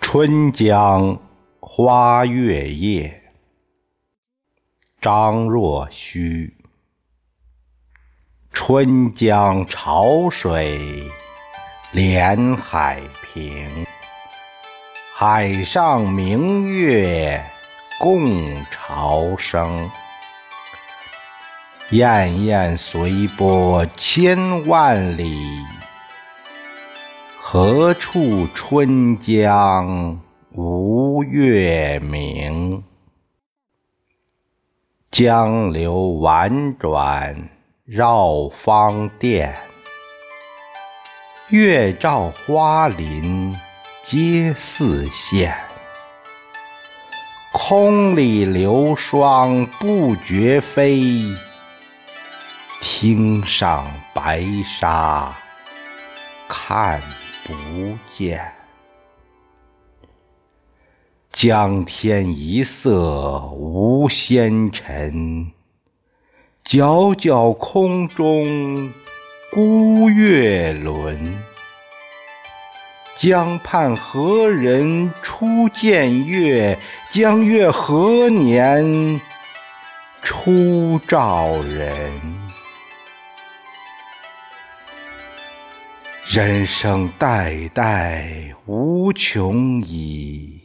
春江花月夜张若虚。春江潮水连海平。海上明月共潮生。滟滟随波千万里。何处春江无月明？江流宛转绕芳甸，月照花林皆似霰。空里流霜不觉飞，汀上白沙看。不见，江天一色无纤尘，皎皎空中孤月轮。江畔何人初见月？江月何年初照人？人生代代无穷已，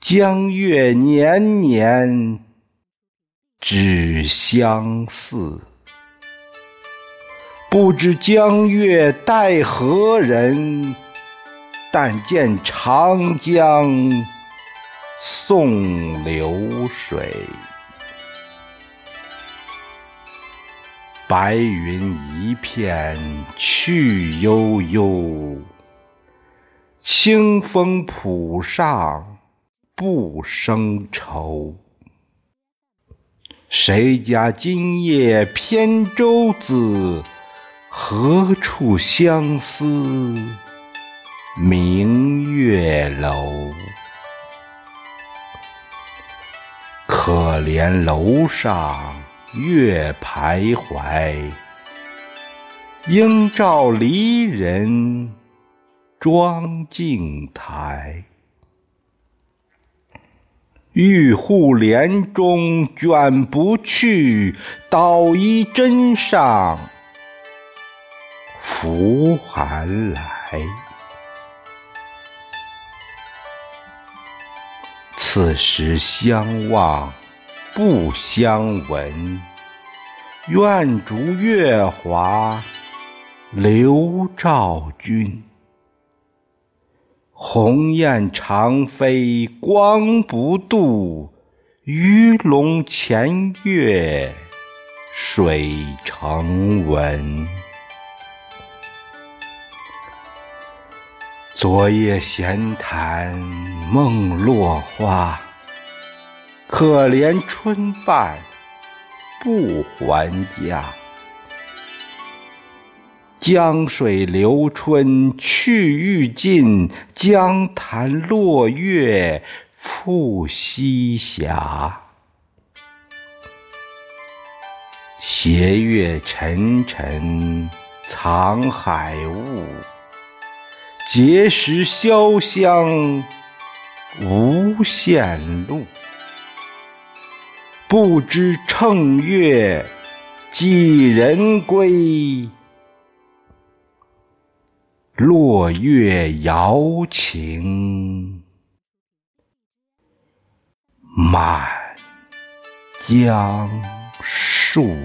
江月年年只相似。不知江月待何人？但见长江送流水。白云一片去悠悠，清风浦上不胜愁。谁家今夜扁舟子？何处相思明月楼？可怜楼上。月徘徊，应照离人妆镜台。玉户帘中卷不去，捣衣砧上拂寒来。此时相望。不相闻，愿逐月华流照君。鸿雁长飞光不度，鱼龙潜跃水成文。昨夜闲谈梦落花。可怜春半不还家，江水流春去欲尽，江潭落月复西斜。斜月沉沉藏海雾，碣石潇湘无限路。不知乘月几人归？落月摇情满江树。